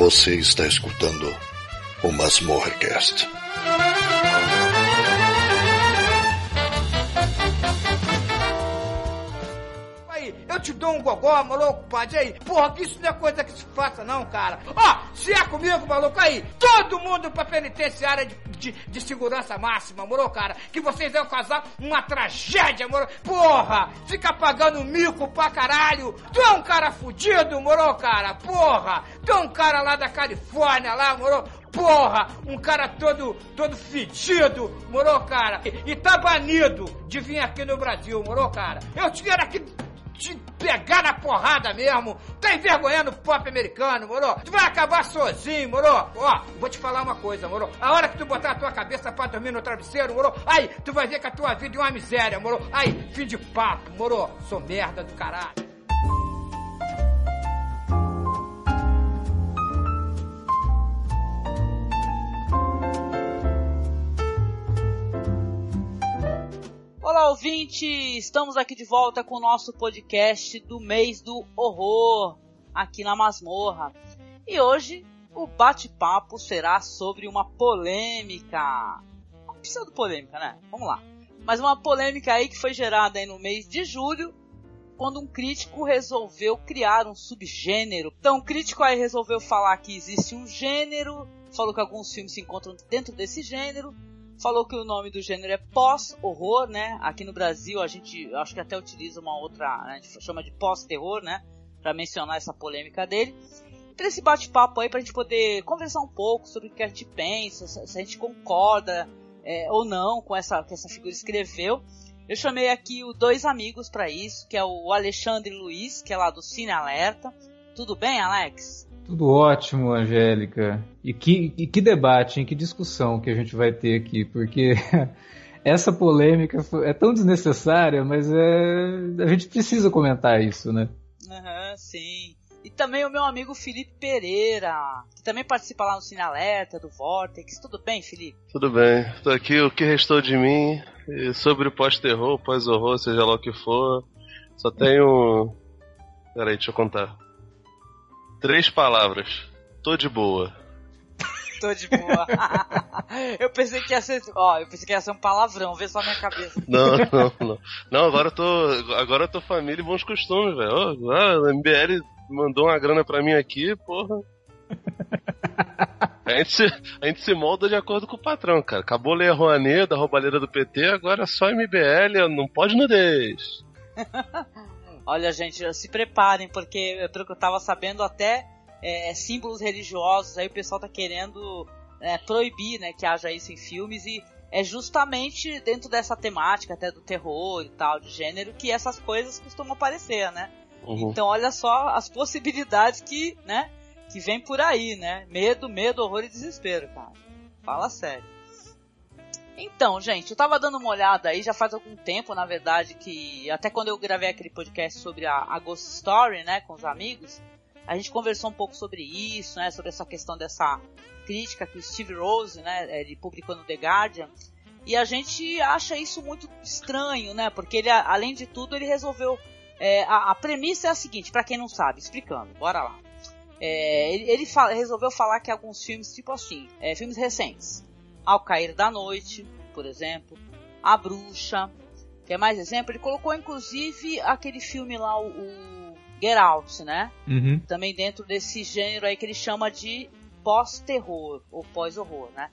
Você está escutando o Masmorrecast. Eu te dou um gogó, maluco, pode aí. Porra, que isso não é coisa que se faça, não, cara. Ó, se é comigo, maluco, aí, todo mundo pra penitenciária de, de, de segurança máxima, moro, cara? Que vocês vão causar uma tragédia, moro? Porra, fica pagando mico pra caralho. Tu é um cara fudido, moro, cara? Porra, tu é um cara lá da Califórnia, lá, moro? Porra, um cara todo, todo fedido, moro, cara? E, e tá banido de vir aqui no Brasil, moro, cara? Eu tinha aqui te pegar na porrada mesmo. Tá envergonhando o pop americano, moro? Tu vai acabar sozinho, moro? Ó, vou te falar uma coisa, moro? A hora que tu botar a tua cabeça pra dormir no travesseiro, moro? Aí, tu vai ver que a tua vida é uma miséria, moro? Aí, fim de papo, moro? Sou merda do caralho. Olá, ouvinte! Estamos aqui de volta com o nosso podcast do mês do horror, aqui na Masmorra. E hoje o bate-papo será sobre uma polêmica. Pseudo polêmica, né? Vamos lá. Mas uma polêmica aí que foi gerada aí no mês de julho, quando um crítico resolveu criar um subgênero. Então, o crítico aí resolveu falar que existe um gênero, falou que alguns filmes se encontram dentro desse gênero, falou que o nome do gênero é pós-horror, né? Aqui no Brasil a gente acho que até utiliza uma outra, a gente chama de pós-terror, né? Para mencionar essa polêmica dele. Para esse bate-papo aí, para a gente poder conversar um pouco sobre o que a gente pensa, se a gente concorda é, ou não com essa que essa figura escreveu. Eu chamei aqui os dois amigos para isso, que é o Alexandre Luiz, que é lá do Cine Alerta. Tudo bem, Alex? Tudo ótimo, Angélica. E que, e que debate, hein? que discussão que a gente vai ter aqui, porque essa polêmica é tão desnecessária, mas é, a gente precisa comentar isso, né? Aham, uhum, sim. E também o meu amigo Felipe Pereira, que também participa lá no Cine Alerta, do Vortex. Tudo bem, Felipe? Tudo bem. Tô aqui, o que restou de mim, sobre o pós-terror, pós-horror, seja lá o que for. Só tenho. Peraí, deixa eu contar. Três palavras. Tô de boa. Tô de boa. eu pensei que ia ser. Ó, eu pensei que ia ser um palavrão, vê só minha cabeça. Não, não, não. Não, agora eu tô. Agora eu tô família e bons costumes, velho. Oh, a MBL mandou uma grana pra mim aqui, porra. A gente, se, a gente se molda de acordo com o patrão, cara. Acabou ler a Rouanet da roubalheira do PT, agora é só MBL, não pode nudez. Olha, gente, se preparem, porque pelo que eu tava sabendo, até é, símbolos religiosos aí o pessoal tá querendo é, proibir né, que haja isso em filmes e é justamente dentro dessa temática até do terror e tal, de gênero, que essas coisas costumam aparecer, né? Uhum. Então olha só as possibilidades que, né, que vem por aí, né? Medo, medo, horror e desespero, cara. Fala sério. Então, gente, eu tava dando uma olhada aí, já faz algum tempo, na verdade, que até quando eu gravei aquele podcast sobre a, a Ghost Story, né, com os amigos, a gente conversou um pouco sobre isso, né, sobre essa questão dessa crítica que o Steve Rose, né, ele publicou no The Guardian, e a gente acha isso muito estranho, né, porque ele, além de tudo, ele resolveu, é, a, a, premissa é a seguinte, para quem não sabe, explicando, bora lá. É, ele, ele fala, resolveu falar que alguns filmes, tipo assim, é, filmes recentes, ao Cair da Noite, por exemplo, A Bruxa, quer mais exemplo? Ele colocou inclusive aquele filme lá, o, o Get Out, né? Uhum. Também dentro desse gênero aí que ele chama de pós-terror ou pós-horror, né?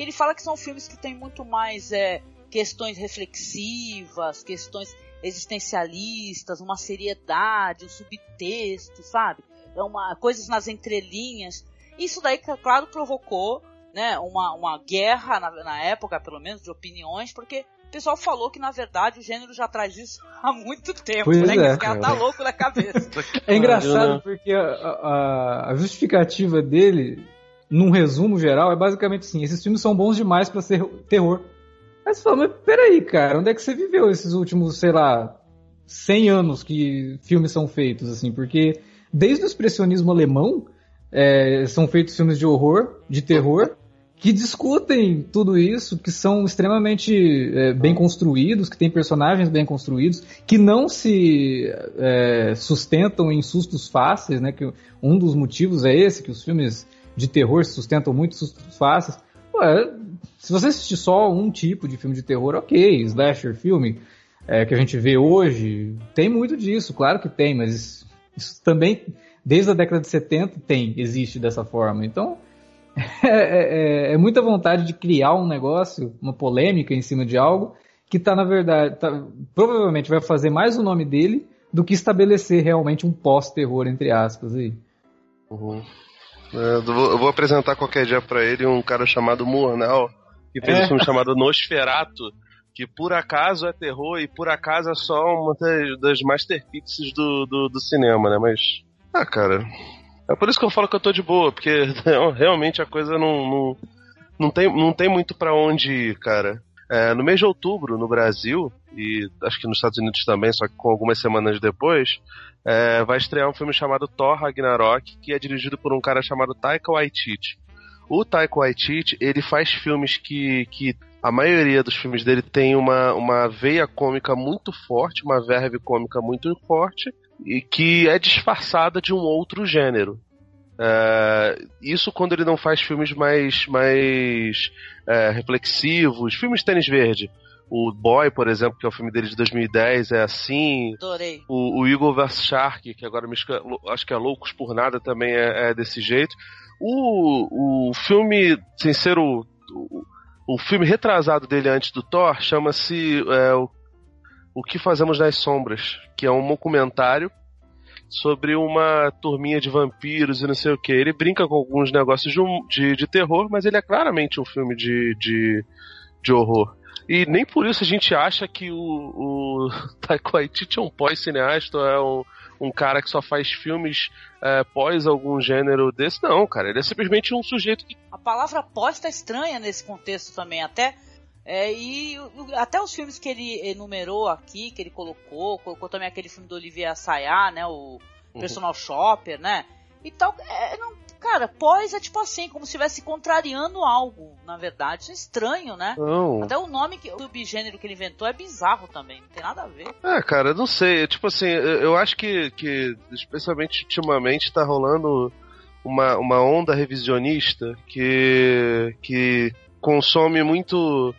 que ele fala que são filmes que têm muito mais é, questões reflexivas, questões existencialistas, uma seriedade, um subtexto, sabe? É uma coisas nas entrelinhas. Isso daí, claro, provocou né, uma, uma guerra na, na época, pelo menos, de opiniões, porque o pessoal falou que, na verdade, o gênero já traz isso há muito tempo, Pois né? é, que esse cara. cara tá louco na cabeça. É engraçado porque a, a- a justificativa dele, num resumo geral, é basicamente assim: esses filmes são bons demais pra ser terror. Aí você fala, mas peraí, cara, onde é que você viveu esses últimos, sei lá, 100 anos que filmes são feitos, assim? Porque desde o expressionismo alemão é, são feitos filmes de horror, de terror, que discutem tudo isso, que são extremamente é, bem construídos, que têm personagens bem construídos, que não se é, sustentam em sustos fáceis, né? Que um dos motivos é esse, que os filmes de terror se sustentam muito sustos fáceis. Pô, é, se você assistir só um tipo de filme de terror, ok, slasher filme, é, que a gente vê hoje, tem muito disso, claro que tem, mas isso, isso também, desde a década de 70, tem, existe dessa forma. Então, é, é- é muita vontade de criar um negócio, uma polêmica em cima de algo, que tá, na verdade, tá- provavelmente vai fazer mais o nome dele do que estabelecer realmente um pós-terror, entre aspas, aí. Uhum. É, eu, vou, eu vou apresentar qualquer dia pra ele um cara chamado Murnau, que fez É. um filme chamado Nosferato, que por acaso é terror e por acaso é só uma das, das masterpieces do, do, do cinema, né? Mas. Ah, cara. É por isso que eu falo que eu tô de boa, porque realmente a coisa não, não, não, tem, não tem muito pra onde ir, cara. É, no mês de outubro, no Brasil, e acho que nos Estados Unidos também, só que com algumas semanas depois, é, vai estrear um filme chamado Thor Ragnarok, que é dirigido por um cara chamado Taika Waititi. O Taika Waititi, ele faz filmes que, que a maioria dos filmes dele tem uma, uma veia cômica muito forte, uma verve cômica muito forte, e que é disfarçada de um outro gênero. É, isso quando ele não faz filmes mais, mais é, reflexivos, filmes de tênis verde. O Boy, por exemplo, que é o filme dele de 2010, é assim. Adorei. O, o Eagle vs Shark, que agora me esca- acho que é Loucos por Nada, também é, é desse jeito. O, o filme, sem ser o, o, o filme retrasado dele antes do Thor, chama-se é, o, o Que Fazemos nas Sombras, que é um documentário sobre uma turminha de vampiros e não sei o que. Ele brinca com alguns negócios de, de, de terror, mas ele é claramente um filme de, de, de horror. E nem por isso a gente acha que o, o Taika Waititi é um pós-cineasta, é um, um cara que só faz filmes é, pós algum gênero desse. Não, cara, ele é simplesmente um sujeito que. A palavra pós tá estranha nesse contexto também, até. É, e até os filmes que ele enumerou aqui, que ele colocou, colocou também aquele filme do Olivier Assayas, né? O Personal Shopper, né? E tal. é, não, cara, pós é tipo assim, como se estivesse contrariando algo, na verdade. Isso é estranho, né? Não. Até o nome, que, o subgênero que ele inventou é bizarro também, não tem nada a ver. É, cara, não sei. Tipo assim, eu eu acho que, que especialmente ultimamente, tá rolando uma, uma onda revisionista que, que consome muito,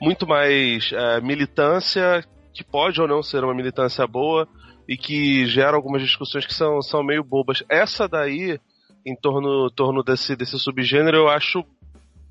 muito mais é, militância, que pode ou não ser uma militância boa, e que gera algumas discussões que são, são meio bobas. Essa daí, em torno, torno desse, desse subgênero, eu acho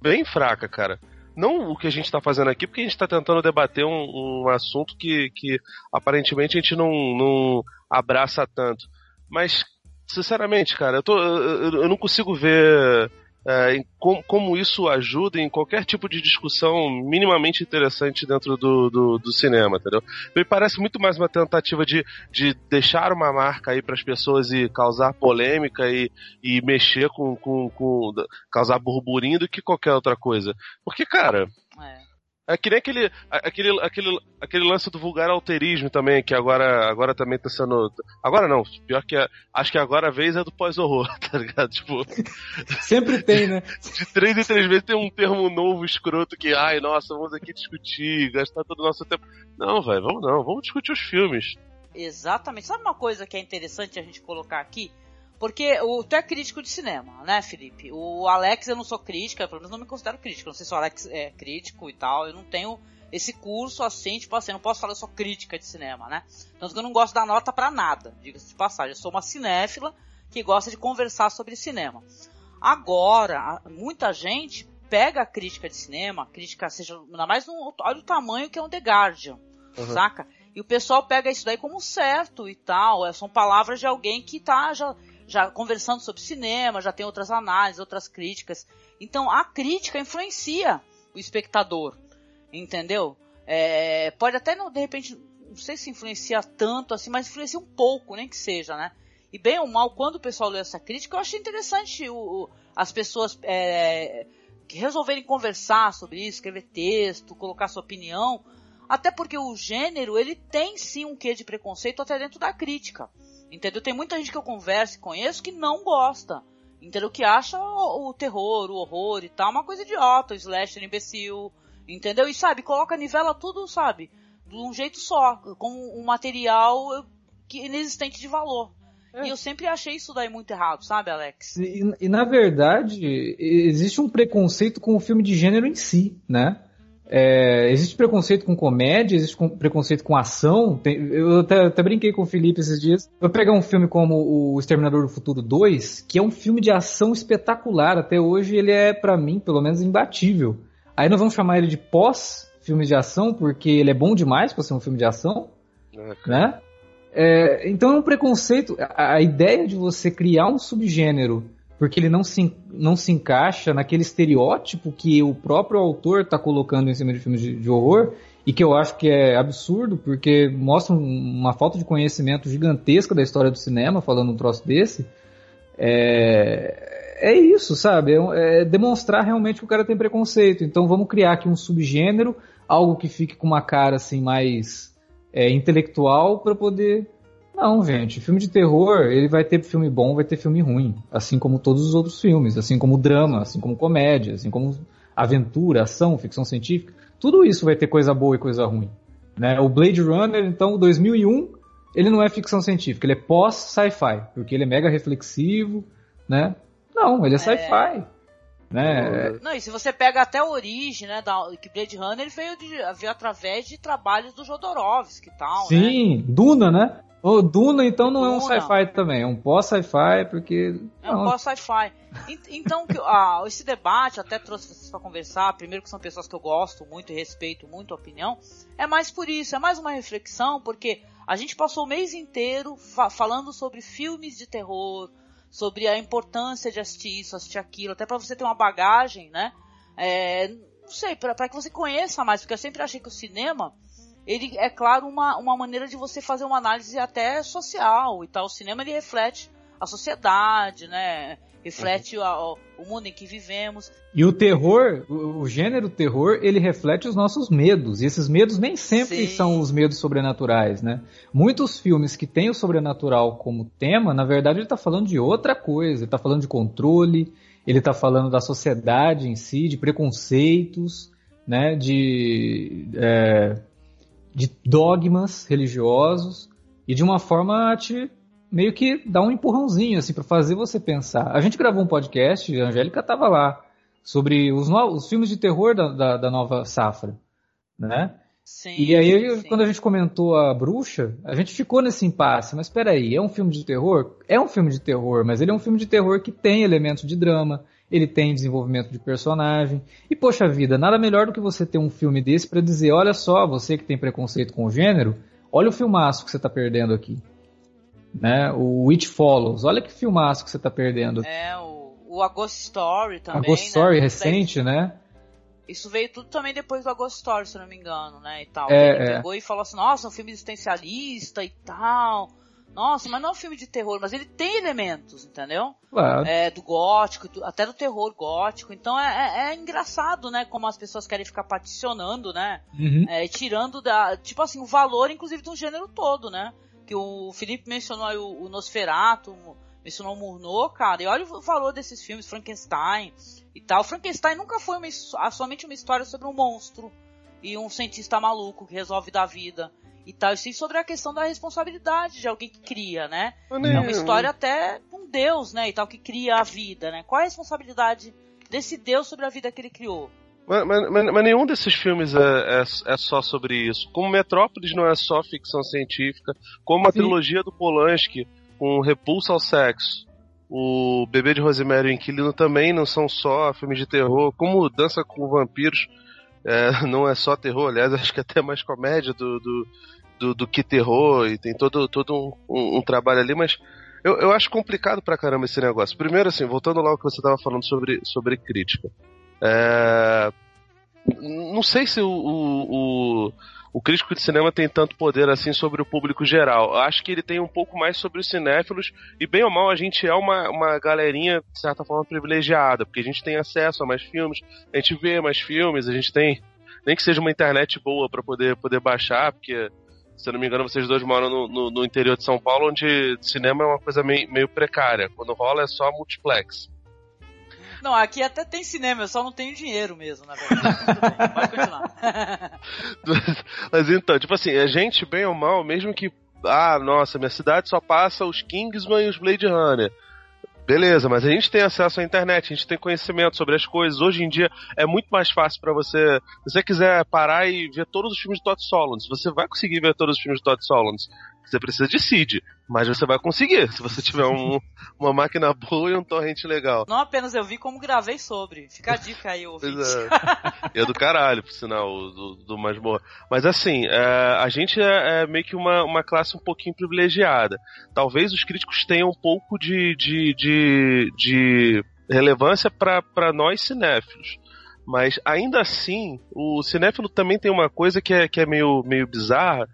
bem fraca, cara. Não o que a gente tá fazendo aqui, porque a gente tá tentando debater um, um assunto que, que aparentemente a gente não, não abraça tanto. Mas, sinceramente, cara, eu, tô, eu- eu não consigo ver é, com- como isso ajuda em qualquer tipo de discussão minimamente interessante dentro do, do, do cinema, entendeu? Me parece muito mais uma tentativa de, de deixar uma marca aí para as pessoas e causar polêmica e, e mexer com, com, com. causar burburinho do que qualquer outra coisa. Porque, cara. É. É que nem aquele, a- aquele, aquele, aquele lance do vulgar alterismo também, que agora, agora também tá sendo. Agora não, pior que é, acho que agora a vez é do pós-horror, tá ligado? Tipo, Sempre tem, né? de três em três vezes tem um termo novo, escroto, que, ai, nossa, vamos aqui discutir, gastar todo o nosso tempo. Não, velho, vamos não, vamos discutir os filmes. Exatamente. Sabe uma coisa que é interessante a gente colocar aqui? Porque o, tu é crítico de cinema, né, Felipe? O Alex, eu não sou crítica, pelo menos não me considero crítico. Não sei se o Alex é crítico e tal. Eu não tenho esse curso assim, tipo assim, eu não posso falar eu sou crítica de cinema, né? Tanto que eu não gosto dar nota pra nada, diga-se de passagem. Eu sou uma cinéfila que gosta de conversar sobre cinema. Agora, muita gente pega a crítica de cinema, crítica seja, ainda mais no, olha o tamanho que é um The Guardian, saca? E o pessoal pega isso daí como certo e tal, é, são palavras de alguém que tá já, já conversando sobre cinema, já tem outras análises, outras críticas. Então a crítica influencia o espectador, entendeu? É, pode até não, de repente, não sei se influencia tanto assim, mas influencia um pouco, nem que seja, né? E bem ou mal, quando o pessoal leu essa crítica, eu achei interessante o, o, as pessoas é, resolverem conversar sobre isso, escrever texto, colocar sua opinião, até porque o gênero, ele tem sim um quê de preconceito até dentro da crítica. Entendeu? Tem muita gente que eu converso e conheço que não gosta. Entendeu? Que acha o, o terror, o horror e tal, uma coisa idiota, o slasher imbecil. Entendeu? E sabe, coloca, nivela tudo, sabe? De um jeito só, com um material que inexistente de valor. É. E eu sempre achei isso daí muito errado, sabe, Alex? E, e, na verdade, existe um preconceito com o filme de gênero em si, né? É, existe preconceito com comédia, existe preconceito com ação. Tem, eu até, até, brinquei com o Felipe esses dias. Vou pegar um filme como O Exterminador do Futuro 2, que é um filme de ação espetacular. Até hoje ele é, para mim, pelo menos, imbatível. Aí nós vamos chamar ele de pós-filme de ação, porque ele é bom demais para ser um filme de ação. É, né? É, então é um preconceito. A, a ideia de você criar um subgênero porque ele não se, não se encaixa naquele estereótipo que o próprio autor está colocando em cima de filmes de, de, horror e que eu acho que é absurdo porque mostra uma falta de conhecimento gigantesca da história do cinema falando um troço desse é, é isso, sabe? É, é demonstrar realmente que o cara tem preconceito. Então vamos criar aqui um subgênero, algo que fique com uma cara assim mais é, intelectual para poder não, gente, filme de terror, ele vai ter filme bom, vai ter filme ruim, assim como todos os outros filmes, assim como drama, assim como comédia, assim como aventura, ação, ficção científica, tudo isso vai ter coisa boa e coisa ruim. Né? O Blade Runner, então, 2001, ele não é ficção científica, ele é pós-sci-fi, porque ele é mega reflexivo, né? Não, ele é, é. sci-fi. Né? Não, e se você pega até a origem, né, da, que Blade Runner ele veio, de, veio através de trabalhos do Jodorowsky e tal, Sim, né? Duna, né? O Duna, então, não Duna. é um sci-fi também, é um pós-sci-fi, porque. É um pós-sci-fi. Então, ah, esse debate, até trouxe vocês para conversar, primeiro que são pessoas que eu gosto muito e respeito muito a opinião, é mais por isso, é mais uma reflexão, porque a gente passou o mês inteiro fa falando sobre filmes de terror, sobre a importância de assistir isso, assistir aquilo, até para você ter uma bagagem, né? É, não sei, para que você conheça mais, porque eu sempre achei que o cinema ele é claro uma, uma maneira de você fazer uma análise até social e tal. O cinema ele reflete a sociedade, né? Reflete uhum. a, o mundo em que vivemos. E o terror, o, o, gênero terror, ele reflete os nossos medos. E esses medos nem sempre Sim. são os medos sobrenaturais, né? Muitos filmes que têm o sobrenatural como tema, na verdade, ele está falando de outra coisa. Ele está falando de controle, ele está falando da sociedade em si, de preconceitos, né? De. É, de dogmas religiosos e de uma forma te meio que dar um empurrãozinho assim para fazer você pensar. A gente gravou um podcast, a Angélica estava lá, sobre os, novos, os filmes de terror da, da, da nova safra, né? Sim, e aí, sim. quando a gente comentou a bruxa, a gente ficou nesse impasse. Mas peraí, é um filme de terror? É um filme de terror, mas ele é um filme de terror que tem elementos de drama, ele tem desenvolvimento de personagem. E poxa vida, nada melhor do que você ter um filme desse para dizer, olha só, você que tem preconceito com o gênero, olha o filmaço que você está perdendo aqui. Né? O It Follows, olha que filmaço que você está perdendo. É, o, o A Ghost Story também. A Ghost né? Story recente, né? Isso veio tudo também depois do Ghost Story, se não me engano, né? E tal. É, ele é. pegou e falou assim, nossa, um filme existencialista e tal. Nossa, mas não é um filme de terror, mas ele tem elementos, entendeu? Claro. É, do gótico, do, até do terror gótico. Então é, é, é, engraçado, né? Como as pessoas querem ficar paticionando, né? Uhum. É, tirando da. Tipo assim, o valor, inclusive, do gênero todo, né? Que o Felipe mencionou aí o, o Nosferatu, mencionou o Murnau, cara. E olha o valor desses filmes, Frankenstein e tal. Frankenstein nunca foi uma, somente uma história sobre um monstro e um cientista maluco que resolve dar vida e tal, e sim sobre a questão da responsabilidade de alguém que cria, né? É uma história até um Deus, né, e tal, que cria a vida, né? Qual é a responsabilidade desse Deus sobre a vida que ele criou? Mas, mas, mas nenhum desses filmes é, é, é, só sobre isso. Como Metrópolis não é só ficção científica, como a Sim. trilogia do Polanski com Repulsa ao Sexo, o Bebê de Rosemary e o Inquilino também não são só filmes de terror, como Dança com Vampiros é, não é só terror, aliás, acho que é até mais comédia do, do, do, do que terror, e tem todo, todo um, um, um trabalho ali, mas eu, eu acho complicado pra caramba esse negócio. Primeiro, assim, voltando lá ao que você tava falando sobre, sobre crítica. É, não sei se o, o, o o crítico de cinema tem tanto poder assim sobre o público geral. Eu acho que ele tem um pouco mais sobre os cinéfilos, e bem ou mal a gente é uma, uma galerinha, de certa forma, privilegiada, porque a gente tem acesso a mais filmes, a gente vê mais filmes, a gente tem. Nem que seja uma internet boa para poder, poder baixar, porque, se eu não me engano, vocês dois moram no, no, no interior de São Paulo, onde cinema é uma coisa meio, meio precária. Quando rola é só multiplex. Não, aqui até tem cinema, eu só não tenho dinheiro mesmo, na verdade. Pode continuar. Mas então, tipo assim, a gente, bem ou mal, mesmo que. Ah, nossa, minha cidade só passa os Kingsman e os Blade Runner. Beleza, mas a gente tem acesso à internet, a gente tem conhecimento sobre as coisas. Hoje em dia é muito mais fácil para você. Se você quiser parar e ver todos os filmes de Todd Solondz, você vai conseguir ver todos os filmes de Todd Solondz. Você precisa de seed, mas você vai conseguir se você tiver um, uma máquina boa e um torrente legal. Não apenas eu vi, como gravei sobre. Fica a dica aí, ouvinte. Pois é. É do caralho, por sinal, do, do Masmorra. Mas assim, é, a gente é, é, meio que uma, uma classe um pouquinho privilegiada. Talvez os críticos tenham um pouco de, de, de, de relevância para nós cinéfilos. Mas ainda assim, o cinéfilo também tem uma coisa que é, que é meio, meio bizarra,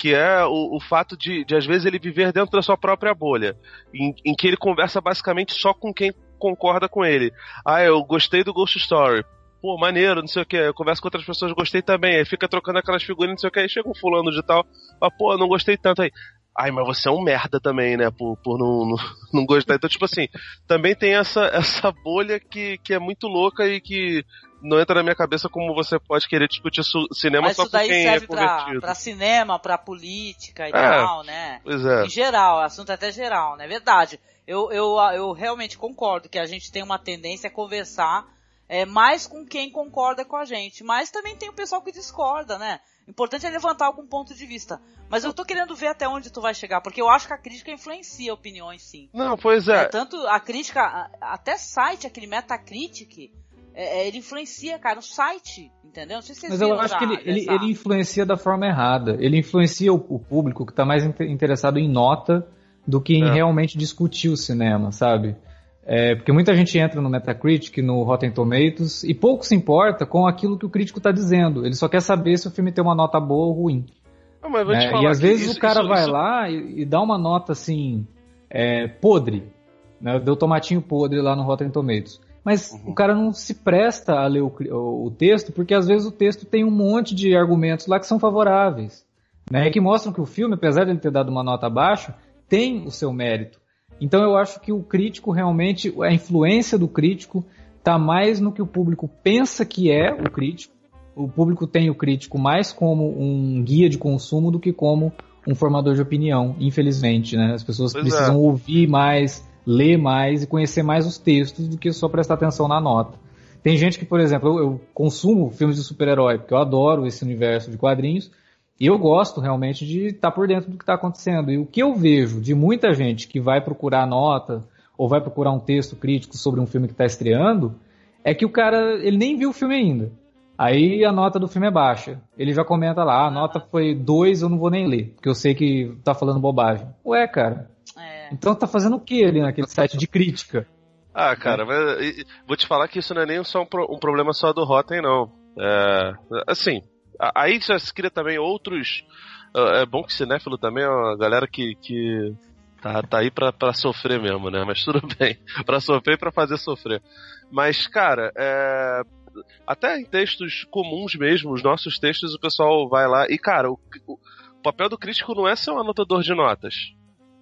que é o, o fato de, de, às vezes, ele viver dentro da sua própria bolha, em, em que ele conversa basicamente só com quem concorda com ele. Ah, eu gostei do Ghost Story pô, maneiro, não sei o que. Eu converso com outras pessoas, gostei também. Aí fica trocando aquelas figurinhas, não sei o que. Aí chega um fulano de tal, ah, pô, não gostei tanto. Aí, ai, mas você é um merda também, né, por, por não, não, não gostar. Então, tipo assim, também tem essa, essa bolha que, que é muito louca e que não entra na minha cabeça como você pode querer discutir cinema Mas só com quem é serve convertido. Pra, pra cinema, pra política e é, tal, né? Pois é. Em geral, assunto é até geral, né? Verdade. Eu, eu, eu realmente concordo que a gente tem uma tendência a conversar é, mais com quem concorda com a gente. Mas também tem o pessoal que discorda, né? O importante é levantar algum ponto de vista. Mas eu tô querendo ver até onde tu vai chegar, porque eu acho que a crítica influencia opiniões, sim. Não, pois é. é tanto a crítica, até site, aquele Metacritic, é, é, ele influencia, cara, o site, entendeu? Não sei se vocês Mas eu acho que ele, ele, ele, influencia da forma errada. Ele influencia o, o público que está mais interessado em nota do que em é. realmente discutir o cinema, sabe? É, porque muita gente entra no Metacritic, no Rotten Tomatoes, e pouco se importa com aquilo que o crítico está dizendo. Ele só quer saber se o filme tem uma nota boa ou ruim. Não, é, e às vezes isso, o cara isso, vai isso... lá e, e, dá uma nota assim, é, podre. Né? Deu tomatinho podre lá no Rotten Tomatoes. Mas uhum. o cara não se presta a ler o, o, texto, porque às vezes o texto tem um monte de argumentos lá que são favoráveis. Né, que mostram que o filme, apesar de ele ter dado uma nota baixa, tem o seu mérito. Então eu acho que o crítico realmente, a influência do crítico está mais no que o público pensa que é o crítico. O público tem o crítico mais como um guia de consumo do que como um formador de opinião, infelizmente. Né? As pessoas pois precisam é. ouvir mais, ler mais e conhecer mais os textos do que só prestar atenção na nota. Tem gente que, por exemplo, eu, eu consumo filmes de super-herói, porque eu adoro esse universo de quadrinhos, e eu gosto realmente de estar por dentro do que está acontecendo. E o que eu vejo de muita gente que vai procurar nota ou vai procurar um texto crítico sobre um filme que está estreando, é que o cara ele nem viu o filme ainda. Aí a nota do filme é baixa. Ele já comenta lá, ah, a nota foi 2, eu não vou nem ler, porque eu sei que tá falando bobagem. Ué, cara, então tá fazendo o que ali naquele site de crítica? Ah, cara, mas vou te falar que isso não é nem só um, um problema só do Rotten, não. É, assim, aí já se cria também outros. É bom que cinéfilo também é uma galera que, que tá, tá aí pra, pra sofrer mesmo, né? Mas tudo bem. pra sofrer e pra fazer sofrer. Mas, cara, é, até em textos comuns mesmo, os nossos textos, o pessoal vai lá. E, cara, o, o papel do crítico não é ser um anotador de notas.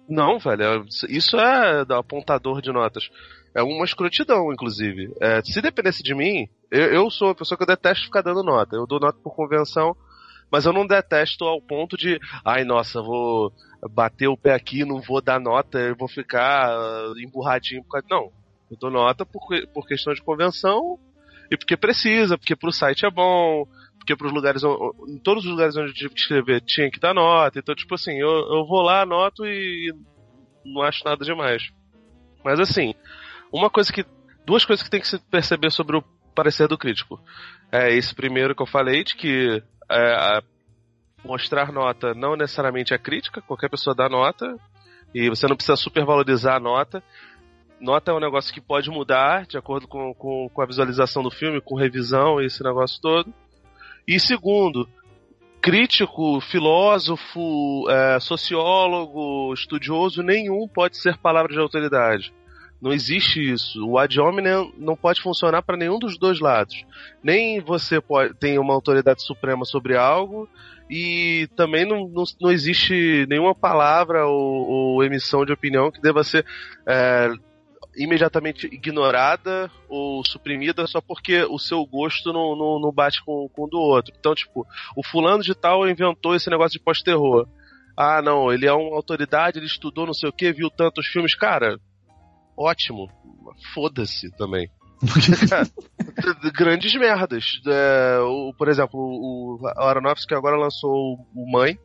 Não, velho, é, isso é apontador de notas. É uma escrotidão, inclusive. É, se dependesse de mim, eu, eu, sou uma pessoa que eu detesto ficar dando nota. Eu dou nota por convenção, mas eu não detesto ao ponto de, ai, nossa, vou bater o pé aqui, não vou dar nota, eu vou ficar uh, emburradinho. Por causa... Não, eu dou nota por, por questão de convenção e porque precisa, porque pro site é bom, porque pros lugares, em todos os lugares onde eu tive que escrever tinha que dar nota, então tipo assim, eu, eu vou lá, anoto e não acho nada demais. Mas assim, uma coisa que. Duas coisas que tem que se perceber sobre o parecer do crítico. É esse primeiro que eu falei, de que é, mostrar nota não necessariamente é crítica, qualquer pessoa dá nota, e você não precisa supervalorizar a nota. Nota é um negócio que pode mudar de acordo com, com, com a visualização do filme, com revisão e esse negócio todo. E segundo, crítico, filósofo, é, sociólogo, estudioso, nenhum pode ser palavra de autoridade. Não existe isso. O ad hominem não pode funcionar para nenhum dos dois lados. Nem você pode, tem uma autoridade suprema sobre algo, e também não, não, não existe nenhuma palavra ou, ou emissão de opinião que deva ser é, imediatamente ignorada ou suprimida só porque o seu gosto não, não, não bate com, com o do outro. Então, tipo, o fulano de tal inventou esse negócio de pós-terror. Ah, não, ele é uma autoridade, ele estudou não sei o que, viu tantos filmes. Cara, ótimo. Foda-se também. Grandes merdas. É, o, por exemplo, o, o Aronofsky agora lançou o Mãe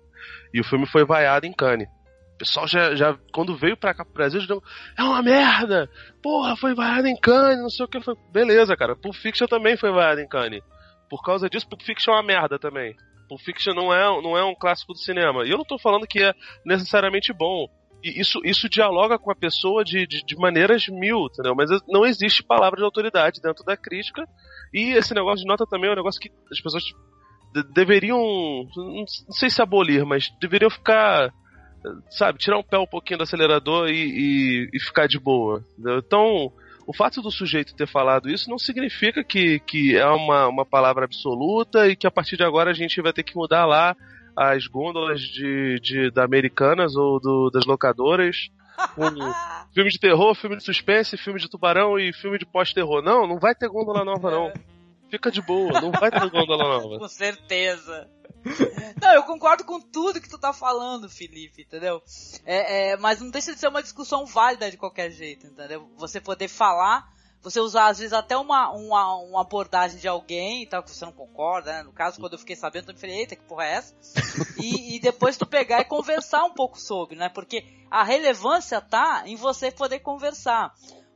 e o filme foi vaiado em Cannes. O pessoal já, já quando veio pra cá pro Brasil, já deu, é uma merda! Porra, foi vaiado em Cannes, não sei o que. Foi... Beleza, cara. Pulp Fiction também foi vaiado em Cannes. Por causa disso, Pulp Fiction é uma merda também. Pulp Fiction não é, não é um clássico do cinema. E eu não tô falando que é necessariamente bom. E isso, isso dialoga com a pessoa de, de, de maneiras mil, entendeu? Mas não existe palavra de autoridade dentro da crítica. E esse negócio de nota também é um negócio que as pessoas de- deveriam, não sei se abolir, mas deveriam ficar, sabe, tirar um pé um pouquinho do acelerador e, e, e ficar de boa. entendeu? Então, o fato do sujeito ter falado isso não significa que, que é uma, uma palavra absoluta e que a partir de agora a gente vai ter que mudar lá as gôndolas de, de da Americanas ou do, das locadoras. filme de terror, filme de suspense, filme de tubarão e filme de pós-terror. Não, não vai ter gôndola nova, não. Fica de boa, não vai ter gôndola nova. Com certeza. Não, eu concordo com tudo que tu tá falando, Felipe, entendeu? É, é, mas não deixa de ser uma discussão válida de qualquer jeito, entendeu? Você poder falar, você usar às vezes até uma, uma, uma abordagem de alguém e tal, que você não concorda, né? No caso, quando eu fiquei sabendo, eu falei, eita, que porra é essa? E, e depois tu pegar e conversar um pouco sobre, né? Porque a relevância tá em você poder conversar.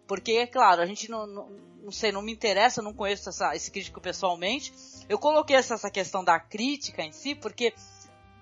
Porque, é claro, a gente não, não, não sei, não me interessa, não conheço essa, esse crítico pessoalmente. Eu coloquei essa, questão da crítica em si, porque,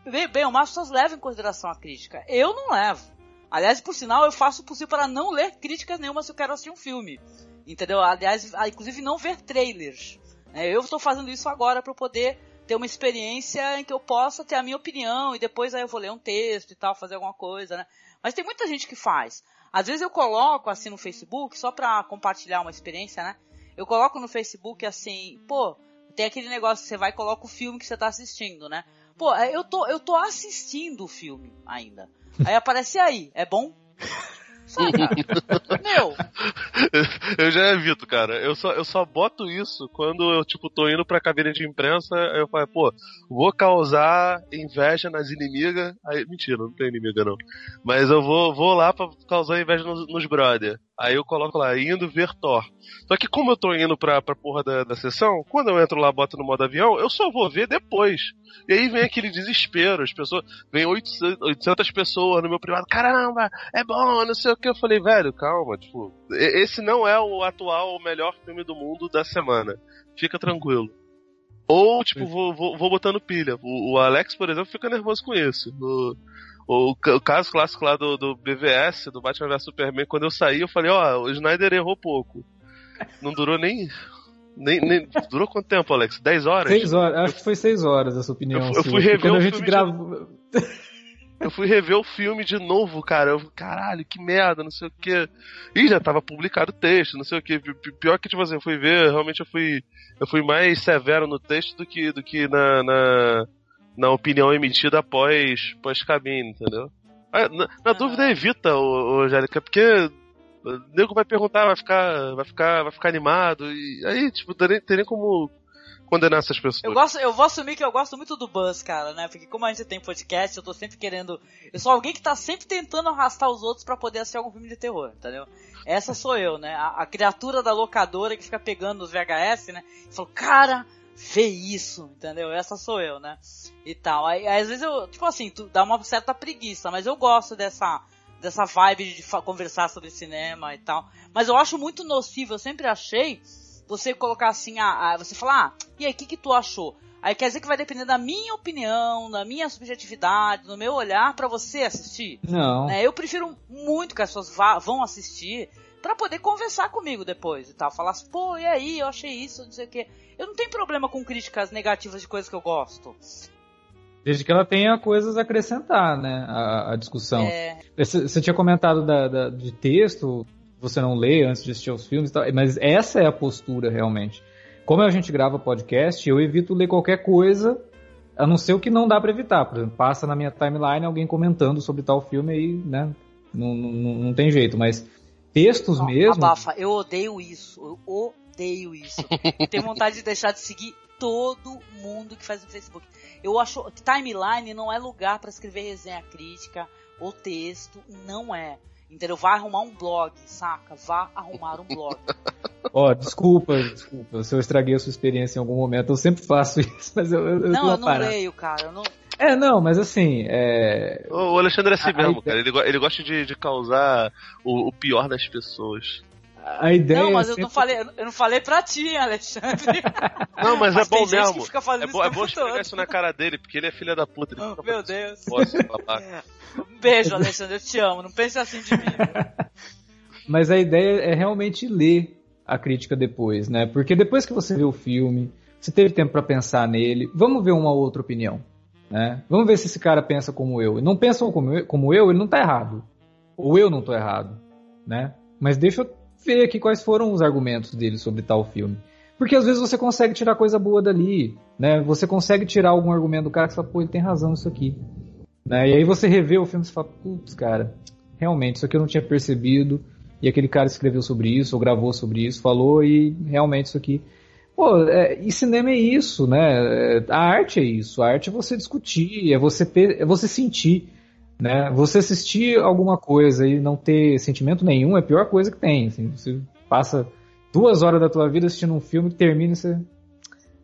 bem, bem, as pessoas levam em consideração a crítica. Eu não levo. Aliás, por sinal, eu faço o possível para não ler críticas nenhuma se eu quero assistir um filme. Entendeu? Aliás, inclusive não ver trailers. né? Eu estou fazendo isso agora para poder ter uma experiência em que eu possa ter a minha opinião e depois aí eu vou ler um texto e tal, fazer alguma coisa, né? Mas tem muita gente que faz. Às vezes eu coloco assim no Facebook, só pra compartilhar uma experiência, né? Eu coloco no Facebook assim, pô, tem aquele negócio que você vai e coloca o filme que você tá assistindo, né? Pô, é, eu tô, eu tô assistindo o filme ainda. Aí aparece aí, é bom? Cara. Meu, Eu já evito, cara. Eu só, eu só boto isso quando eu, tipo, tô indo pra cabine de imprensa, aí eu falo, pô, vou causar inveja nas inimigas. Aí, mentira, não tem inimiga não. Mas eu vou, vou lá pra causar inveja nos, nos brother. Aí eu coloco lá, indo ver Thor. Só que como eu tô indo pra, pra porra da, da sessão, quando eu entro lá, boto no modo avião, eu só vou ver depois. E aí vem aquele desespero, as pessoas, vem 800, 800 pessoas no meu privado, caramba, é bom, não sei o que. Eu falei, velho, calma, tipo, esse não é o atual, o melhor filme do mundo da semana. Fica tranquilo. Ou, tipo, vou, vou, vou botando pilha. O, o Alex, por exemplo, fica nervoso com isso. O, o, o caso clássico lá do, do BVS, do Batman vs Superman, quando eu saí, eu falei, ó, o Snyder errou pouco. Não durou nem. Nem, nem- durou quanto tempo, Alex? 10 horas? Seis horas, acho que foi seis horas essa opinião. Eu- eu fui rever quando o a gente filme de- gravou. Eu fui rever o filme de novo, cara. Eu, caralho, que merda, não sei o que. Ih, já tava publicado o texto, não sei o que. Pior que, tipo assim, eu fui ver, realmente eu fui. Eu fui mais severo no texto do que, do que na, na, na opinião emitida após, após cabine, entendeu? Ah, Na, na dúvida, evita, ô, ô, Angélica, porque o nego vai perguntar, vai ficar, vai ficar, vai ficar animado, e aí, tipo, tem nem, tem nem como condenar essas pessoas. eu gosto, eu vou assumir que eu gosto muito do Buzz, cara, né? Porque como a gente tem podcast, eu tô sempre querendo. Eu sou alguém que tá sempre tentando arrastar os outros pra poder assistir algum filme de terror, entendeu? Essa sou eu, né? A, a criatura da locadora que fica pegando os VHS, né? E fala, cara, vê isso, entendeu? Essa sou eu, né? E tal. Aí, às vezes eu, tipo assim, tu dá uma certa preguiça, mas eu gosto dessa dessa vibe de conversar sobre cinema e tal. Mas eu acho muito nocivo, eu sempre achei você colocar assim, ah, ah, você falar, ah, e aí, o que, que tu achou? Aí quer dizer que vai depender da minha opinião, da minha subjetividade, do meu olhar pra você assistir. Não. né? Eu prefiro muito que as pessoas vá- vão assistir pra poder conversar comigo depois e tal. Falar assim, pô, e aí, eu achei isso, não sei o quê. Eu não tenho problema com críticas negativas de coisas que eu gosto. Desde que ela tenha coisas a acrescentar, né? A, a discussão. É, Você você tinha comentado da, da- de texto, você não lê antes de assistir aos filmes mas essa é a postura realmente. Como a gente grava podcast, eu evito ler qualquer coisa, a não ser o que não dá pra evitar. Por exemplo, passa na minha timeline alguém comentando sobre tal filme aí, né? Não, não, não tem jeito, mas textos Não, mesmo. Abafa, eu odeio isso. Eu odeio isso. Tenho vontade de deixar de seguir todo mundo que faz no Facebook. Eu acho que timeline não é lugar pra escrever resenha crítica ou texto, não é. Entendeu? Vai arrumar um blog, saca? Vá arrumar um blog. Ó, desculpa, desculpa, se eu estraguei a sua experiência em algum momento, eu sempre faço isso, mas eu, eu, não, eu não parada. leio, cara. Eu não... É, não, mas assim, é, O Alexandre é assim A- a mesmo, ideia- cara. Ele, ele gosta de, de causar o, o pior das pessoas. A ideia Não, mas é eu não sempre- falei, eu não falei pra ti, Alexandre. Não, mas, Mas é bom tem gente mesmo. que fica fazendo É bom, é bom esfregar isso na cara dele, porque ele é filho da puta. Ele fica Meu Deus. fazendo babaca. Um beijo, Alexandre, eu te amo. Não pense assim de mim. Mas a ideia é realmente ler a crítica depois, né? Porque depois que você vê o filme, você teve tempo pra pensar nele, vamos ver uma outra opinião, né? Vamos ver se esse cara pensa como eu. E não pensam como eu, como eu, ele não tá errado. Ou eu não tô errado, né? Mas deixa eu ver aqui quais foram os argumentos dele sobre tal filme. Porque às vezes você consegue tirar coisa boa dali, né? Você consegue tirar algum argumento do cara que fala, pô, ele tem razão nisso aqui. Né? E aí você revê o filme e fala, putz, cara, realmente, isso aqui eu não tinha percebido. E aquele cara escreveu sobre isso, ou gravou sobre isso, falou, e realmente isso aqui. Pô, é, e cinema é isso, né? É, A arte é isso. A arte é você discutir, é você ter, é você sentir. Né? Você assistir alguma coisa e não ter sentimento nenhum é a pior coisa que tem. Assim, você passa duas horas da tua vida assistindo um filme que termina e você.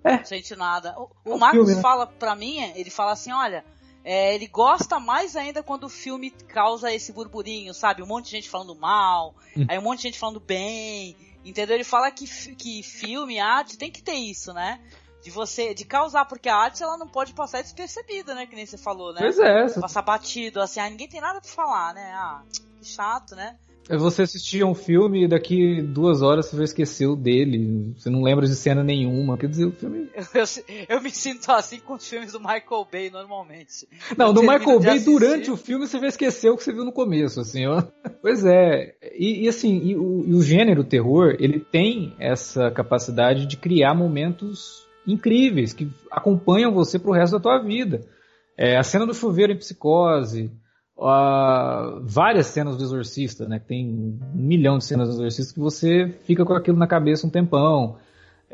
Não sente nada. O, o É um Marcos filme, né? fala pra mim, ele fala assim, olha, é, ele gosta mais ainda quando o filme causa esse burburinho, sabe? Um monte de gente falando mal, Hum. aí um monte de gente falando bem, entendeu? Ele fala que, que filme, arte, tem que ter isso, né? De você, de causar, porque a arte ela não pode passar despercebida, né? Que nem você falou, né? Pois é, Passar batido, assim, ah, ninguém tem nada pra falar, né? Ah, que chato, né? É você assistir um filme e daqui duas horas você já esqueceu dele. Você não lembra de cena nenhuma. Quer dizer, o filme. Eu, eu me sinto assim com os filmes do Michael Bay normalmente. Não, Eu do Michael Bay, durante o filme, você já esqueceu o que você viu no começo, assim, ó. Pois é. E, e assim, e o, e o gênero terror, ele tem essa capacidade de criar momentos incríveis que acompanham você pro resto da tua vida. É, a cena do chuveiro em psicose, a- várias cenas do Exorcista, né? Tem um milhão de cenas do Exorcista que você fica com aquilo na cabeça um tempão.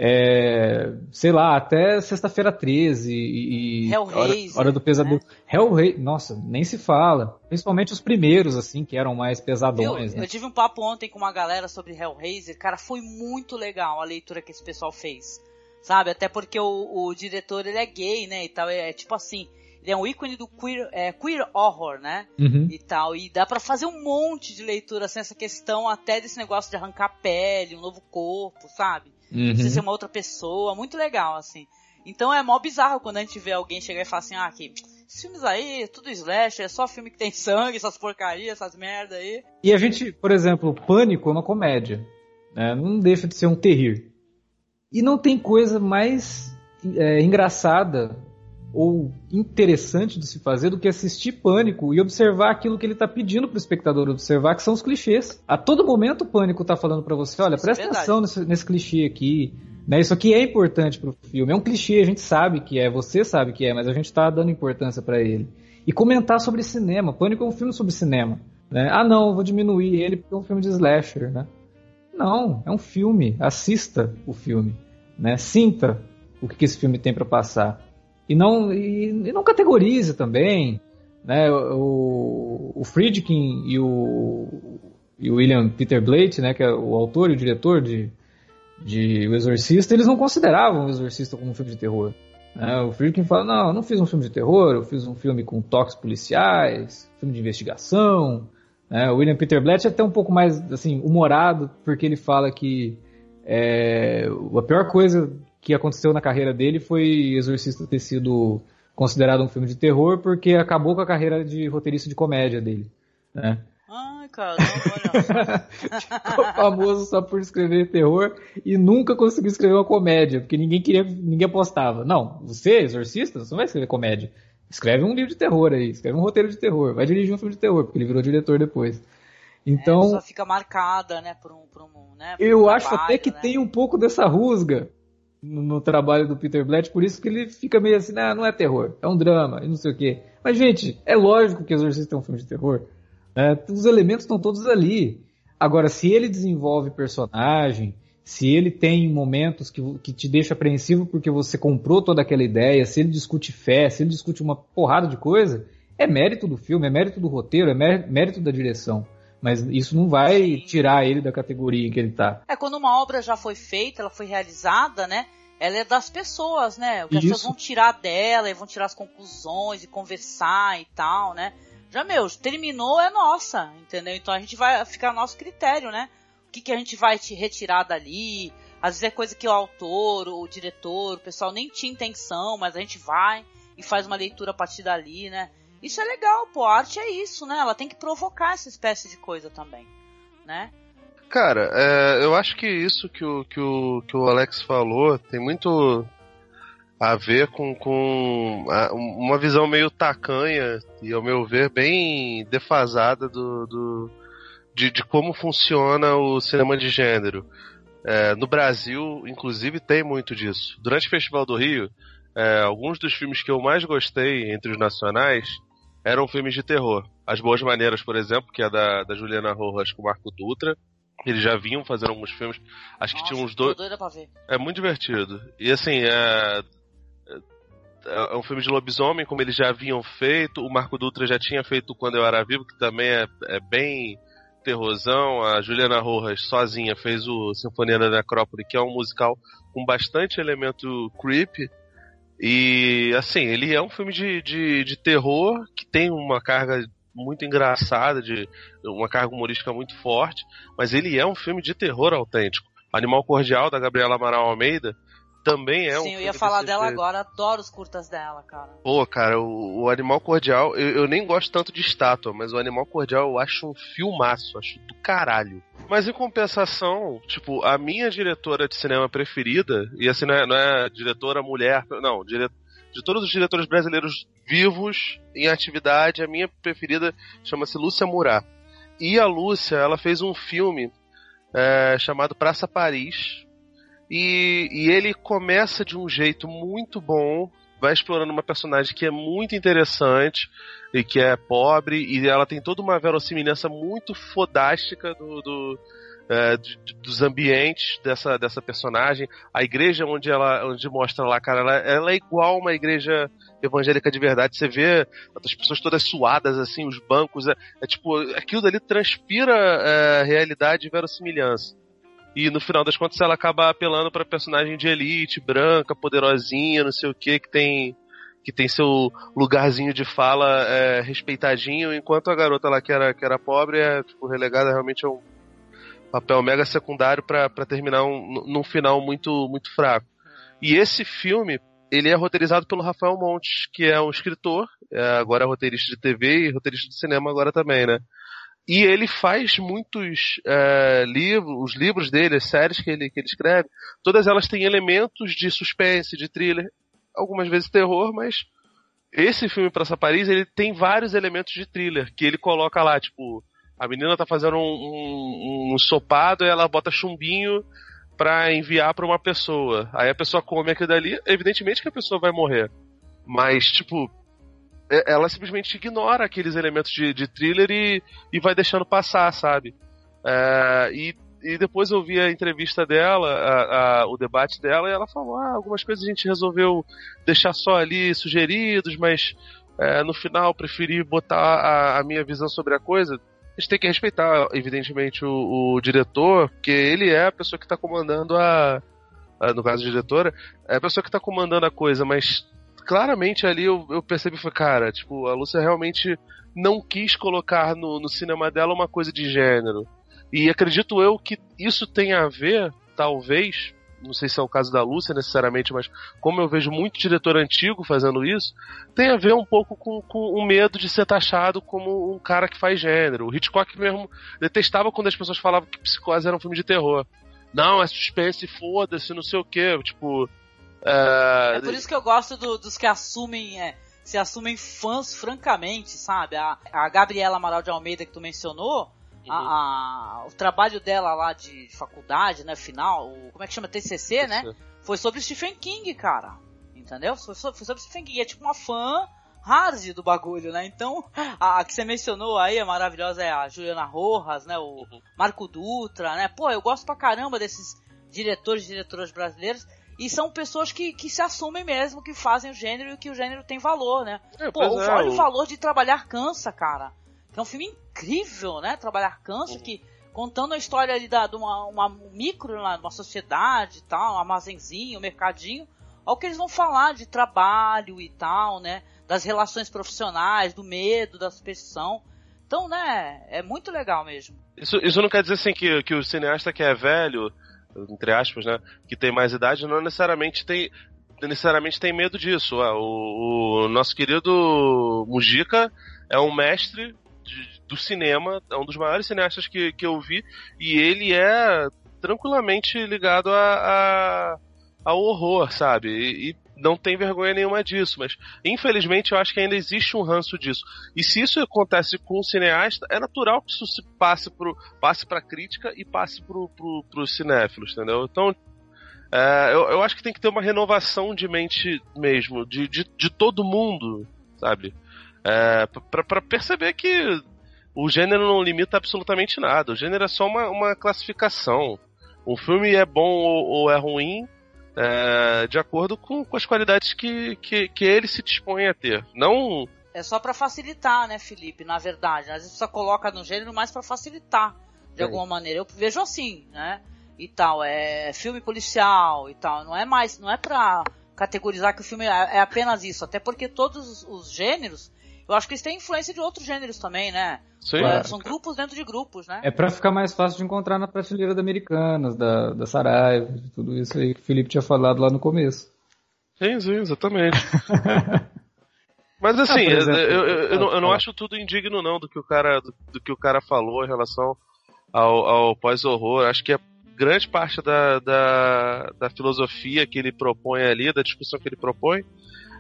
É, sei lá, até sexta-feira 13 e, e hora, hora do pesadelo. né? Hellraiser, nossa, nem se fala. Principalmente os primeiros, assim, que eram mais Eu, pesadões, né? eu tive um papo ontem com uma galera sobre Hellraiser, cara, foi muito legal a leitura que esse pessoal fez, sabe? Até porque o, o diretor, ele é gay, né, e tal, é, é tipo assim, ele é um ícone do queer, é, queer horror, né, Uhum. e tal, e dá pra fazer um monte de leitura, assim, essa questão até desse negócio de arrancar pele, um novo corpo, sabe? Uhum. Você ser uma outra pessoa, muito legal, assim. Então é mó bizarro quando a gente vê alguém chegar e falar assim, ah, que esses filmes aí, tudo slash, é só filme que tem sangue, essas porcarias, essas merda aí. E a gente, por exemplo, Pânico é uma comédia. né? Não deixa de ser um terrir. E não tem coisa mais é, engraçada ou interessante de se fazer do que assistir Pânico e observar aquilo que ele está pedindo para o espectador observar, que são os clichês. A todo momento o Pânico está falando para você, olha, Isso é presta verdade. atenção nesse, nesse clichê aqui. Né? Isso aqui é importante para o filme. É um clichê, a gente sabe que é, você sabe que é, mas a gente está dando importância para ele. E comentar sobre cinema. Pânico é um filme sobre cinema. Né? Ah, não, eu vou diminuir ele porque é um filme de slasher, né? Não, é um filme. Assista o filme, né? Sinta o que esse filme tem para passar e não e, e não categorize também, né? O, o Friedkin e o, e o William Peter Blatty, né? Que é o autor e o diretor de de O Exorcista, eles não consideravam O Exorcista como um filme de terror. né? O Friedkin fala, não, eu não fiz um filme de terror, eu fiz um filme com toques policiais, filme de investigação, Né? O William Peter Blatty é até um pouco mais assim humorado, porque ele fala que é, a pior coisa que aconteceu na carreira dele foi Exorcista ter sido considerado um filme de terror, porque acabou com a carreira de roteirista de comédia dele. Né? Ai, olha. Ficou famoso só por escrever terror e nunca conseguiu escrever uma comédia, porque ninguém queria, ninguém apostava. Não, você, exorcista, você não vai escrever comédia. Escreve um livro de terror aí, escreve um roteiro de terror, vai dirigir um filme de terror, porque ele virou diretor depois. Então, É, só fica marcada, né, por um, por um, né, por eu um acho trabalho, até que né? tem um pouco dessa rusga no, no trabalho do Peter Blatt, por isso que ele fica meio assim, ah, não é terror, é um drama, e não sei o quê. Mas, gente, é lógico que Exorcista é um filme de terror. né? os elementos estão todos ali. Agora, se ele desenvolve personagem, se ele tem momentos que, que te deixa apreensivo porque você comprou toda aquela ideia, se ele discute fé, se ele discute uma porrada de coisa, é mérito do filme, é mérito do roteiro, é mé- mérito da direção. Mas isso não vai Sim. tirar ele da categoria em que ele tá. É, quando uma obra já foi feita, ela foi realizada, né? Ela é das pessoas, né? O que as pessoas vão tirar dela e vão tirar as conclusões e conversar e tal, né? Já, meu, terminou é nossa, entendeu? Então a gente vai ficar a nosso critério, né? O que, que a gente vai te retirar dali? Às vezes é coisa que o autor, o diretor, o pessoal nem tinha intenção, mas a gente vai e faz uma leitura a partir dali, né? Isso é legal, pô. A arte é isso, né? Ela tem que provocar essa espécie de coisa também, né? Cara, é, eu acho que isso que o, que, o, que o Alex falou tem muito a ver com, com a- uma visão meio tacanha e, ao meu ver, bem defasada do, do- de, de como funciona o cinema de gênero. É, no Brasil, inclusive, tem muito disso. Durante o Festival do Rio, é, alguns dos filmes que eu mais gostei entre os nacionais eram filmes de terror. As Boas Maneiras, por exemplo, que é da, da Juliana Rojas com o Marco Dutra. Eles já vinham fazendo alguns filmes. Acho que Nossa, tinha uns dois. É muito divertido. E assim, é. É um filme de lobisomem, como eles já haviam feito. O Marco Dutra já tinha feito Quando Eu Era Vivo, que também é, é bem terrorzão. A Juliana Rojas, sozinha, fez o Sinfonia da Necrópole, que é um musical com bastante elemento creepy. E, assim, ele é um filme de, de, de terror que tem uma carga muito engraçada, de uma carga humorística muito forte, mas ele é um filme de terror autêntico. Animal Cordial, da Gabriela Amaral Almeida, também é um Sim, eu ia falar dela jeito. agora. Adoro os curtas dela, cara. Pô, cara, o, o Animal Cordial, eu, eu nem gosto tanto de estátua, mas o Animal Cordial eu acho um filmaço, acho do caralho. Mas em compensação, tipo, a minha diretora de cinema preferida, e assim não é, não é diretora mulher, não, dire, de todos os diretores brasileiros vivos em atividade, a minha preferida chama-se Lúcia Murat. E a Lúcia, ela fez um filme é, chamado Praça Paris, e, e ele começa de um jeito muito bom, vai explorando uma personagem que é muito interessante e que é pobre, e ela tem toda uma verossimilhança muito fodástica do, do, é, dos ambientes dessa, dessa personagem. A igreja onde ela onde mostra lá, cara, ela, ela é igual uma igreja evangélica de verdade. Você vê as pessoas todas suadas, assim, os bancos, é, é tipo, aquilo dali transpira é, realidade e verossimilhança. E no final das contas ela acaba apelando pra personagem de elite, branca, poderosinha, não sei o que, que tem que tem seu lugarzinho de fala é, respeitadinho, enquanto a garota lá que era, que era pobre é tipo, relegada realmente a um papel mega secundário pra terminar um, num final muito, muito fraco. E esse filme, ele é roteirizado pelo Rafael Montes, que é um escritor, é, agora é roteirista de TV e roteirista de cinema agora também, né? E ele faz muitos é, livros, os livros dele, as séries que ele, que ele escreve, todas elas têm elementos de suspense, de thriller, algumas vezes terror, mas esse filme Praça Paris, ele tem vários elementos de thriller, que ele coloca lá, tipo, a menina tá fazendo um, um, um ensopado e ela bota chumbinho pra enviar pra uma pessoa. Aí a pessoa come aquilo dali, evidentemente que a pessoa vai morrer. Mas, tipo, ela simplesmente ignora aqueles elementos de, de thriller e, e vai deixando passar, sabe? É, e, e depois eu vi a entrevista dela, a- a- o debate dela, e ela falou: ah, algumas coisas a gente resolveu deixar só ali sugeridos, mas é, no final preferi botar a, a minha visão sobre a coisa. A gente tem que respeitar, evidentemente, o, o diretor, porque ele é a pessoa que está comandando a, No caso, diretora, é a pessoa que está comandando a coisa, mas claramente ali eu, eu percebi foi cara, tipo, a Lúcia realmente não quis colocar no, no cinema dela uma coisa de gênero. E acredito eu que isso tem a ver, talvez, não sei se é o caso da Lúcia necessariamente, mas como eu vejo muito diretor antigo fazendo isso, tem a ver um pouco com, com o medo de ser taxado como um cara que faz gênero. O Hitchcock mesmo detestava quando as pessoas falavam que Psicose era um filme de terror. Não, é suspense, foda-se, não sei o que, tipo... É... é por isso que eu gosto do, dos que assumem... É, se assumem fãs francamente, sabe? A, a Gabriela Amaral de Almeida que tu mencionou, a, a, o trabalho dela lá de faculdade, né, final, o, como é que chama? TCC, né? Foi sobre Stephen King, cara. Entendeu? Foi, foi sobre Stephen King. É tipo uma fã hard do bagulho, né? Então, a, a, que você mencionou aí, a maravilhosa é a Juliana Rojas, né? O uhum. Marco Dutra, né? Pô, eu gosto pra caramba desses diretores e diretoras brasileiros. E são pessoas que, que se assumem mesmo, que fazem o gênero e que o gênero tem valor, né? É, Pô, é, olha o valor de trabalhar cansa, cara. É um filme incrível, né? Trabalhar cansa, uhum. que contando a história ali da, de uma, uma micro, uma sociedade e tal, um armazenzinho, um mercadinho. Olha o que eles vão falar de trabalho e tal, né? Das relações profissionais, do medo, da superstição. Então, né, é muito legal mesmo. Isso, isso não quer dizer assim que, que o cineasta que é velho, entre aspas, né, que tem mais idade, não necessariamente tem necessariamente tem medo disso. O, o nosso querido Mujica é um mestre de, do cinema, é um dos maiores cineastas que, que eu vi, e ele é tranquilamente ligado a, a ao horror, sabe? E, e, não tem vergonha nenhuma disso, mas infelizmente eu acho que ainda existe um ranço disso. E se isso acontece com um cineasta, é natural que isso se passe pro, passe crítica e passe pro, pro, cinéfilos, entendeu? Então, é, eu, eu acho que tem que ter uma renovação de mente mesmo, de, de, de todo mundo, sabe? É, para perceber que o gênero não limita absolutamente nada. O gênero é só uma, uma classificação. Um filme é bom ou, ou é ruim é, de acordo com, com as qualidades que, que, que, ele se dispõe a ter. Não. É só para facilitar, né, Felipe? Na verdade, às vezes você coloca no gênero mais para facilitar de é. alguma maneira. Eu vejo assim, né? E tal, é filme policial e tal. Não é mais, não é para categorizar que o filme é, é apenas isso. Até porque todos os gêneros eu acho que eles têm influência de outros gêneros também, né? Sim. É, são grupos dentro de grupos, né? É pra ficar mais fácil de encontrar na prateleira da Americanas, da, da Saraiva, de tudo isso aí que o Felipe tinha falado lá no começo. Sim, sim, exatamente. Mas assim, ah, exemplo, eu, eu, eu, não, eu, não, acho tudo indigno não do que o cara, do, do que o cara falou em relação ao, ao pós-horror. Acho que a grande parte da, da, da filosofia que ele propõe ali, da discussão que ele propõe,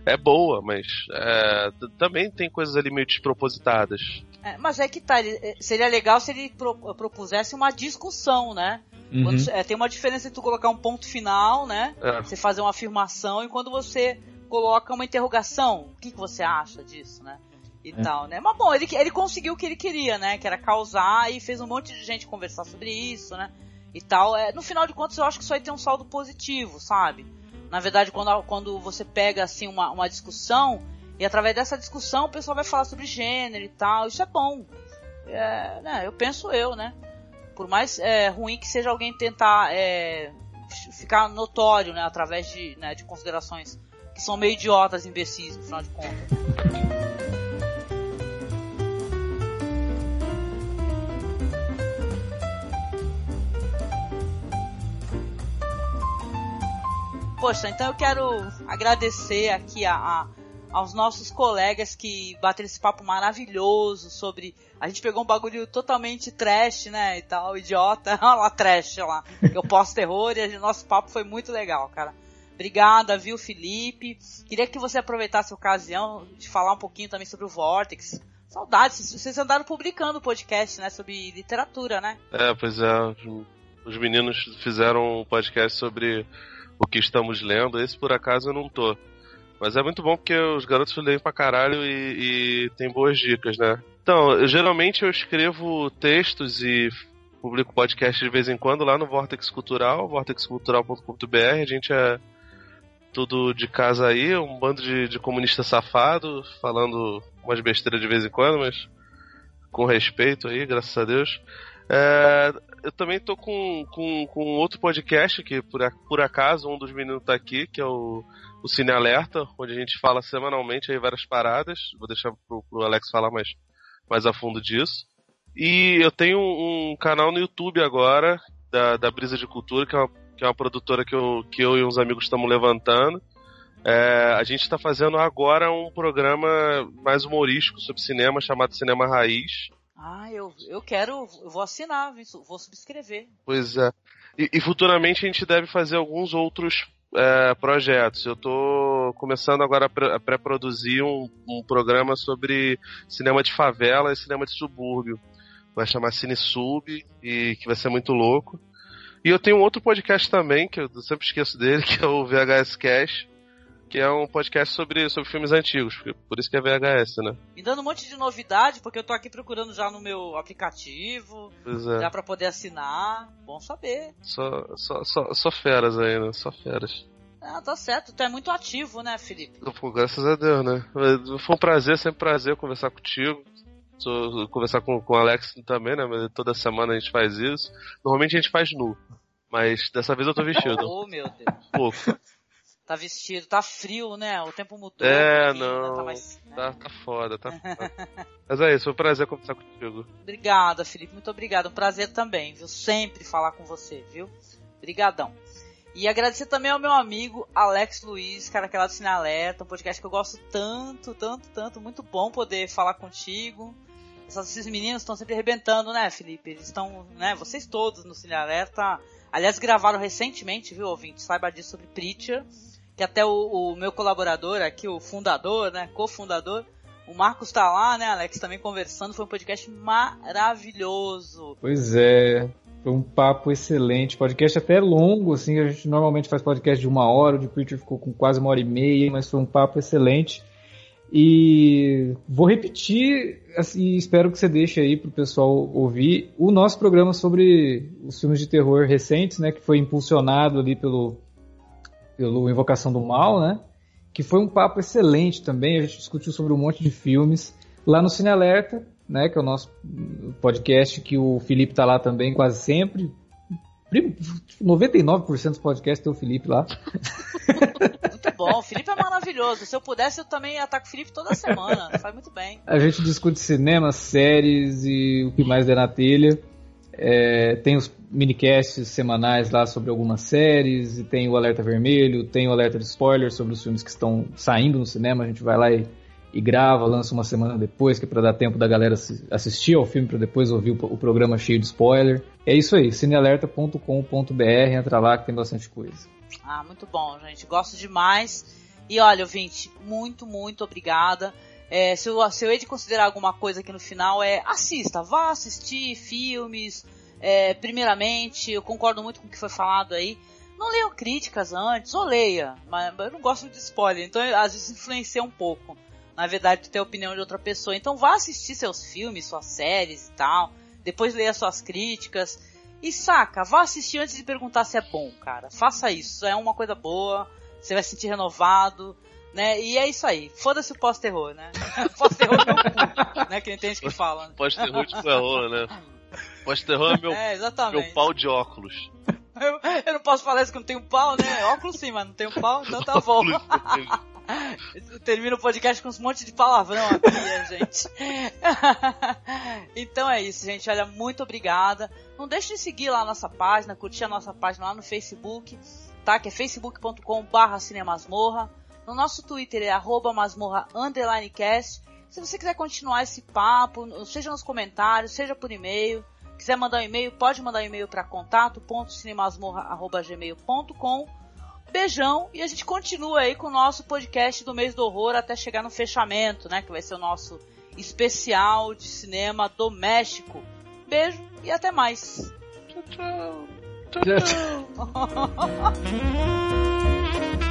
é boa, mas é, também tem coisas ali meio despropositadas. É, mas é que tá, eh, seria legal se ele pro, propusesse uma discussão, né? Uhum. Quando, é, tem uma diferença entre tu colocar um ponto final, né? É. Você fazer uma afirmação e quando você coloca uma interrogação, o que, que você acha disso, né? E é. tal, né? Mas bom, ele, ele conseguiu o que ele queria, né? Que era causar e fez um monte de gente conversar sobre isso, né? E tal. É, no final de contas, eu acho que isso aí tem um saldo positivo, sabe? Na verdade, quando, quando você pega assim uma, uma discussão e através dessa discussão o pessoal vai falar sobre gênero e tal, isso é bom. É, né, eu penso eu, né? Por mais é, ruim que seja alguém tentar é, ficar notório, né, através de, né, de considerações que são meio idiotas, imbecis, no final de contas. Poxa, então eu quero agradecer aqui a, a, aos nossos colegas que bateram esse papo maravilhoso sobre. A gente pegou um bagulho totalmente trash, né? E tal, idiota. Olha lá, trash lá. Eu posto terror e o nosso papo foi muito legal, cara. Obrigada, viu, Felipe? Queria que você aproveitasse a ocasião de falar um pouquinho também sobre o Vortex. Saudades, vocês andaram publicando podcast, né? Sobre literatura, né? É, pois é. Os meninos fizeram um podcast sobre o que estamos lendo. Esse por acaso eu não tô. Mas é muito bom porque os garotos leem pra caralho e, e tem boas dicas, né? Então, eu, geralmente eu escrevo textos e publico podcast de vez em quando lá no Vortex Cultural, vortexcultural.com.br. A gente é tudo de casa aí, um bando de, de comunista safado, falando umas besteiras de vez em quando, mas com respeito aí, graças a Deus. É, eu também tô com, com, com outro podcast que, por, por acaso, um dos meninos tá aqui, que é o, o Cine Alerta, onde a gente fala semanalmente aí várias paradas. Vou deixar pro, pro Alex falar, mas mais a fundo disso. E eu tenho um, um canal no YouTube agora, da, da Brisa de Cultura, que é uma, que é uma produtora que eu, que eu e uns amigos estamos levantando. É, a gente está fazendo agora um programa mais humorístico sobre cinema, chamado Cinema Raiz. Ah, eu, eu quero, eu vou assinar, vou subscrever. Pois é. E, e futuramente a gente deve fazer alguns outros é, projetos. Eu estou começando agora a pré-produzir um, um, programa sobre cinema de favela e cinema de subúrbio. Vai chamar Cine Sub e que vai ser muito louco. E eu tenho outro podcast também, que eu sempre esqueço dele, que é o VHS Cash, que é um podcast sobre, sobre filmes antigos, por isso que é VHS, né? Me dando um monte de novidade, porque eu tô aqui procurando já no meu aplicativo, é. já pra poder assinar, bom saber. Só, só, só, só feras aí, né? Só feras. Ah, tá certo, tu é muito ativo, né, Felipe? Pô, graças a Deus, né? Foi um prazer, sempre prazer conversar contigo. conversar com, com o Alex também, né? Toda semana a gente faz isso. Normalmente a gente faz nu. Mas dessa vez eu tô vestido. oh, meu Deus. Pouco tá vestido, tá frio, né? O tempo mudou. É, não. Né? Tá, mais, né? tá, tá, foda, tá foda. Mas é isso, foi um prazer conversar contigo. Obrigada, Felipe, muito obrigado. Um prazer também, viu? Sempre falar com você, viu? Obrigadão. E agradecer também ao meu amigo Alex Luiz, cara que é lá do Cine Alerta, um podcast que eu gosto tanto, tanto, tanto. Muito bom poder falar contigo. Esses meninos estão sempre arrebentando, né, Felipe? Eles estão, né, vocês todos no Cine Alerta. Aliás, gravaram recentemente, viu, ouvinte? Saiba disso sobre Preacher que até o, o meu colaborador aqui, o fundador, né, cofundador, o Marcos tá lá, né, Alex, também conversando. Foi um podcast maravilhoso. Pois é, foi um papo excelente. Podcast até longo, assim. A gente normalmente faz podcast de uma hora. O de Preacher ficou com quase uma hora e meia, mas foi um papo excelente. E vou repetir, assim, espero que você deixe aí pro pessoal ouvir o nosso programa sobre os filmes de terror recentes, né, que foi impulsionado ali pelo pelo Invocação do Mal, né? Que foi um papo excelente também. A gente discutiu sobre um monte de filmes lá no Cine Alerta, né? Que é o nosso podcast que o Felipe tá lá também quase sempre. 99% dos podcasts tem o Felipe lá. Muito bom, o Felipe é maravilhoso. Se eu pudesse, eu também ia estar com o Felipe toda semana. Faz muito bem. A gente discute cinema, séries e o que mais der na telha. É, tem os minicasts semanais lá sobre algumas séries, e tem o Alerta Vermelho, tem o Alerta de Spoiler sobre os filmes que estão saindo no cinema. A gente vai lá e, e grava, lança uma semana depois, que é para dar tempo da galera assistir ao filme para depois ouvir o, o, programa cheio de spoiler. É isso aí, cinealerta.com.br, entra lá que tem bastante coisa. Ah, muito bom, gente. Gosto demais. E olha, ouvinte, muito, muito obrigada. É, se, eu, se eu hei de considerar alguma coisa aqui no final, é assista, vá assistir filmes. É, primeiramente, eu concordo muito com o que foi falado aí. Não leiam críticas antes, ou leia, mas eu não gosto de spoiler, então às vezes influencia um pouco. Na verdade, ter a opinião de outra pessoa. Então vá assistir seus filmes, suas séries e tal. Depois leia suas críticas. E saca, vá assistir antes de perguntar se é bom, cara. Faça isso, é uma coisa boa. Você vai se sentir renovado né? E é isso aí. Foda-se o pós-terror, né? pós-terror é meu cu, né? Que tem gente que fala. Né? Pós-terror de terror, né? Pós-terror é meu, é, meu pau de óculos. Eu, eu, não posso falar isso que não tenho pau, né? Óculos sim, mas não tenho pau, então tá bom. Termina o podcast com um monte de palavrão aqui, gente. então é isso, gente. Olha, muito obrigada. Não deixe de seguir lá a nossa página, curtir a nossa página lá no Facebook, tá? Que é facebook.com barra cinemasmorra. No nosso Twitter é arroba masmorra cast. Se você quiser continuar esse papo, seja nos comentários, seja por e-mail, quiser mandar um e-mail, pode mandar um e-mail para contato.cinemasmorra.gmail.com Beijão e a gente continua aí com o nosso podcast do mês do horror até chegar no fechamento, né? Que vai ser o nosso especial de cinema doméstico. Beijo e até mais. Tchau, tchau. Tchau, tchau.